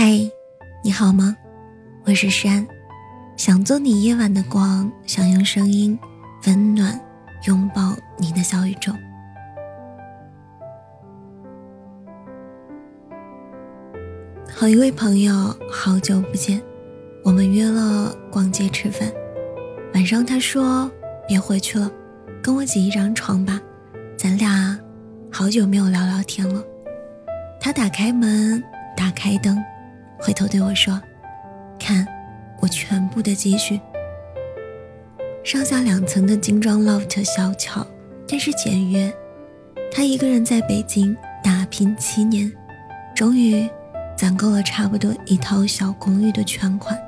嗨，你好吗？我是山，想做你夜晚的光，想用声音温暖拥抱你的小宇宙。和一位朋友好久不见，我们约了逛街吃饭。晚上他说：“别回去了，跟我挤一张床吧，咱俩好久没有聊聊天了。”他打开门，打开灯。回头对我说：“看，我全部的积蓄。上下两层的精装 loft 小巧，但是简约。他一个人在北京打拼七年，终于攒够了差不多一套小公寓的全款，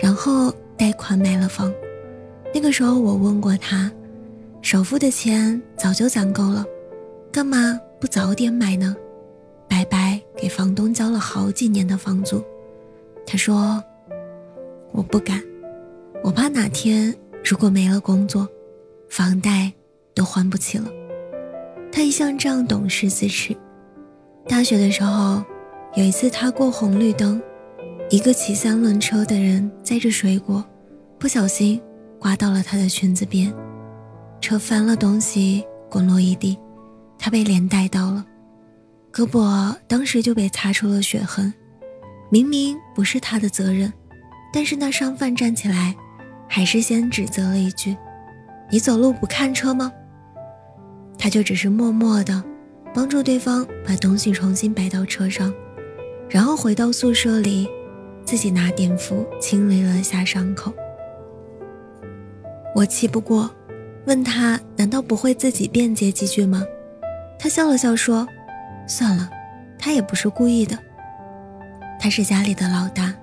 然后贷款买了房。那个时候我问过他，首付的钱早就攒够了，干嘛不早点买呢？”白白给房东交了好几年的房租，他说：“我不敢，我怕哪天如果没了工作，房贷都还不起了。”他一向这样懂事自持。大学的时候，有一次他过红绿灯，一个骑三轮车的人载着水果，不小心刮到了他的裙子边，车翻了东西滚落一地，他被连带到了。胳膊当时就被擦出了血痕，明明不是他的责任，但是那商贩站起来，还是先指责了一句：“你走路不看车吗？”他就只是默默的帮助对方把东西重新摆到车上，然后回到宿舍里，自己拿碘伏清理了下伤口。我气不过，问他难道不会自己辩解几句吗？他笑了笑说。算了，他也不是故意的。他是家里的老大，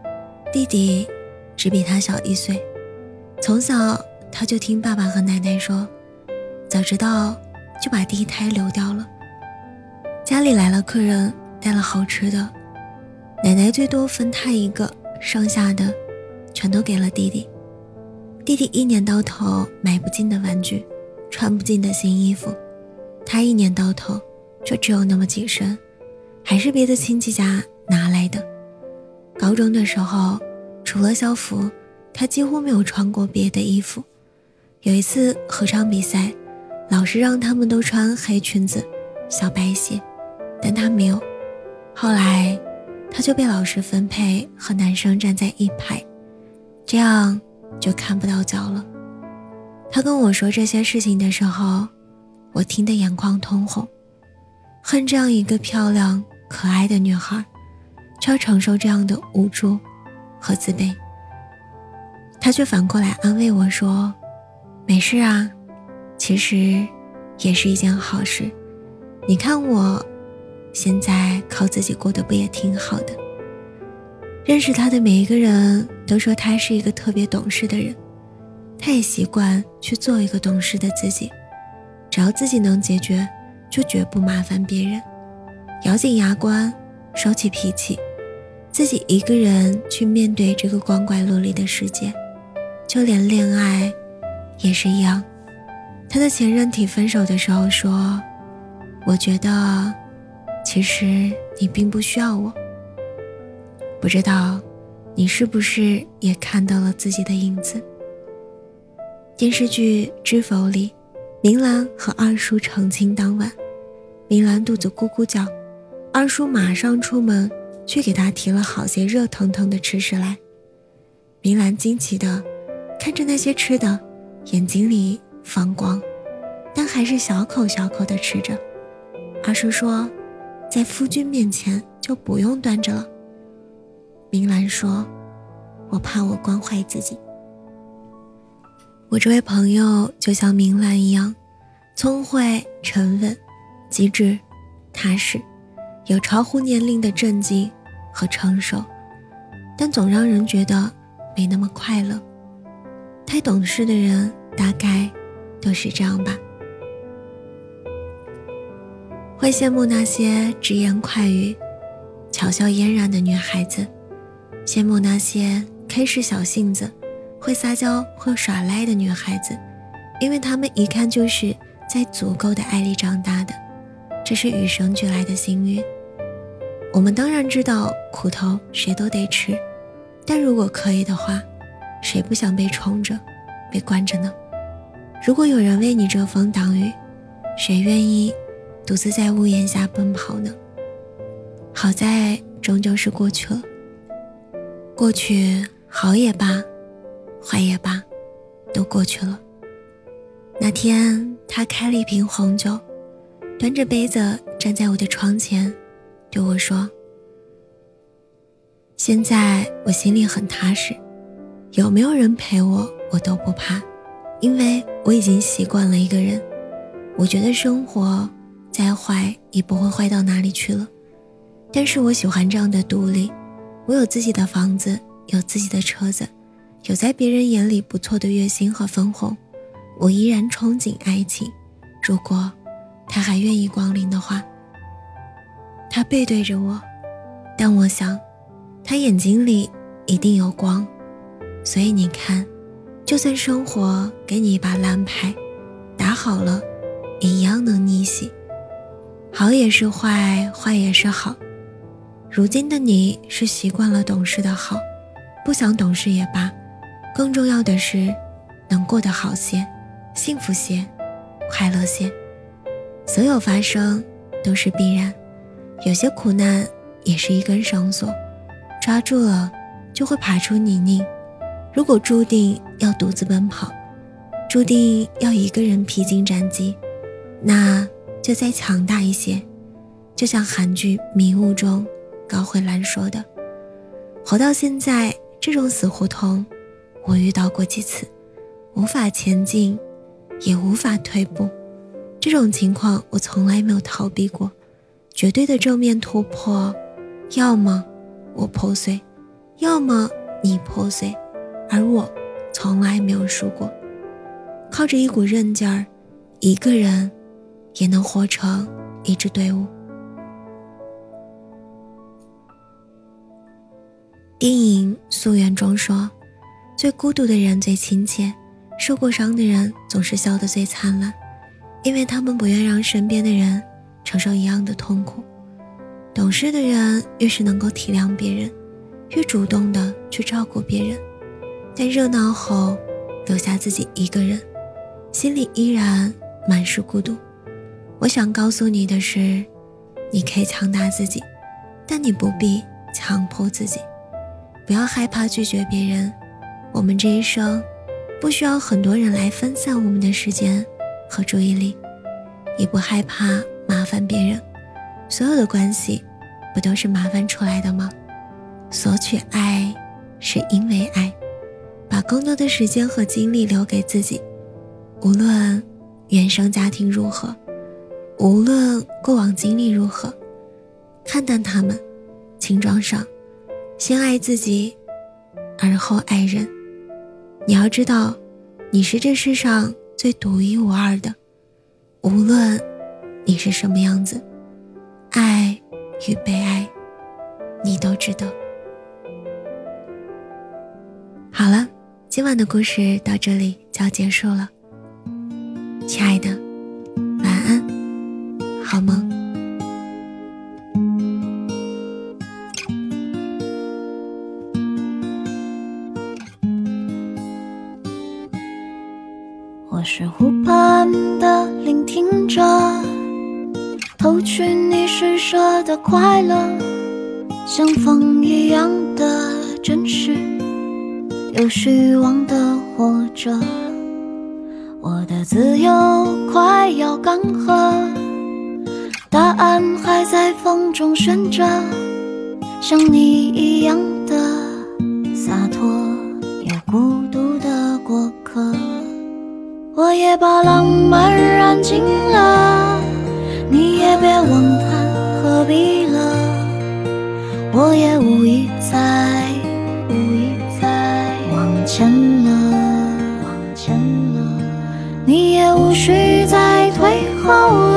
弟弟只比他小一岁。从小他就听爸爸和奶奶说，早知道就把第一胎留掉了。家里来了客人，带了好吃的，奶奶最多分他一个，剩下的全都给了弟弟。弟弟一年到头买不尽的玩具，穿不尽的新衣服，他一年到头。就只有那么几身，还是别的亲戚家拿来的。高中的时候，除了校服，他几乎没有穿过别的衣服。有一次合唱比赛，老师让他们都穿黑裙子、小白鞋，但他没有。后来，他就被老师分配和男生站在一排，这样就看不到脚了。他跟我说这些事情的时候，我听得眼眶通红。恨这样一个漂亮可爱的女孩，却要承受这样的无助和自卑。他却反过来安慰我说：“没事啊，其实也是一件好事。你看我，现在靠自己过得不也挺好的？认识他的每一个人都说他是一个特别懂事的人，他也习惯去做一个懂事的自己，只要自己能解决。”就绝不麻烦别人，咬紧牙关，收起脾气，自己一个人去面对这个光怪陆离的世界。就连恋爱，也是一样。他的前任提分手的时候说：“我觉得，其实你并不需要我。”不知道，你是不是也看到了自己的影子？电视剧《知否》里，明兰和二叔成亲当晚。明兰肚子咕咕叫，二叔马上出门去给她提了好些热腾腾的吃食来。明兰惊奇的看着那些吃的，眼睛里放光，但还是小口小口的吃着。二叔说：“在夫君面前就不用端着了。”明兰说：“我怕我惯坏自己。”我这位朋友就像明兰一样，聪慧沉稳。机智、踏实，有超乎年龄的震惊和成熟，但总让人觉得没那么快乐。太懂事的人大概都是这样吧。会羡慕那些直言快语、巧笑嫣然的女孩子，羡慕那些开始小性子、会撒娇、会耍赖的女孩子，因为她们一看就是在足够的爱里长大的。这是与生俱来的幸运，我们当然知道苦头谁都得吃，但如果可以的话，谁不想被宠着、被惯着呢？如果有人为你遮风挡雨，谁愿意独自在屋檐下奔跑呢？好在终究是过去了，过去好也罢，坏也罢，都过去了。那天，他开了一瓶红酒，端着杯子站在我的窗前。对我说：“现在我心里很踏实，有没有人陪我，我都不怕，因为我已经习惯了一个人。我觉得生活再坏也不会坏到哪里去了。但是我喜欢这样的独立，我有自己的房子，有自己的车子，有在别人眼里不错的月薪和分红。我依然憧憬爱情，如果他还愿意光临的话。”他背对着我，但我想，他眼睛里一定有光，所以你看，就算生活给你一把烂牌，打好了，也一样能逆袭。好也是坏，坏也是好。如今的你是习惯了懂事的好，不想懂事也罢。更重要的是，能过得好些，幸福些，快乐些。所有发生都是必然。有些苦难也是一根绳索，抓住了就会爬出泥泞。如果注定要独自奔跑，注定要一个人披荆斩棘，那就再强大一些。就像韩剧《迷雾》中高慧兰说的：“活到现在这种死胡同，我遇到过几次，无法前进，也无法退步。这种情况我从来没有逃避过。”绝对的正面突破，要么我破碎，要么你破碎，而我从来没有输过。靠着一股韧劲儿，一个人也能活成一支队伍。电影《溯源》中说：“最孤独的人最亲切，受过伤的人总是笑得最灿烂，因为他们不愿让身边的人。”承受一样的痛苦，懂事的人越是能够体谅别人，越主动的去照顾别人。在热闹后，留下自己一个人，心里依然满是孤独。我想告诉你的是，你可以强大自己，但你不必强迫自己。不要害怕拒绝别人。我们这一生，不需要很多人来分散我们的时间和注意力，也不害怕。麻烦别人，所有的关系，不都是麻烦出来的吗？索取爱，是因为爱，把更多的时间和精力留给自己。无论原生家庭如何，无论过往经历如何，看淡他们，轻装上，先爱自己，而后爱人。你要知道，你是这世上最独一无二的，无论。你是什么样子？爱与被爱，你都值得。好了，今晚的故事到这里就要结束了，亲爱的，我是湖畔的聆听者。偷取你施舍的快乐，像风一样的真实，有虚妄的活着。我的自由快要干涸，答案还在风中悬着，像你一样的把浪漫燃尽了。你也别问他何必了，我也无意再无意再往前了，往前了，你也无需再退后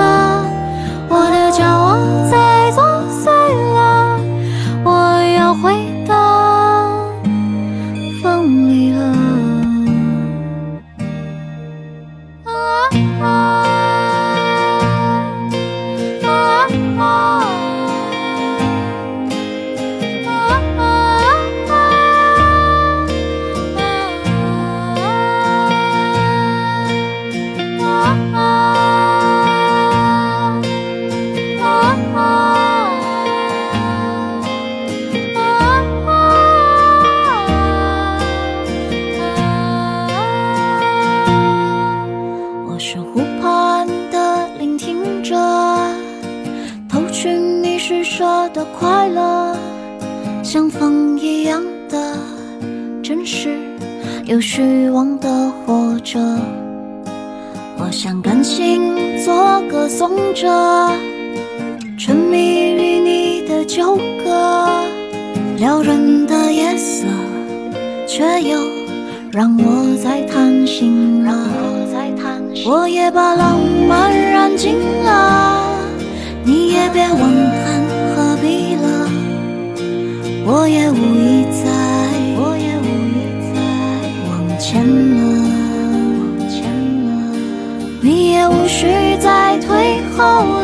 有虚妄的活着。我想甘心做个颂者，沉迷于你的纠葛，撩人的夜色，却又让我在贪心了。我也把浪漫燃尽了，你也别问寒何必了。我也无前了，往前了。你也无需再退后。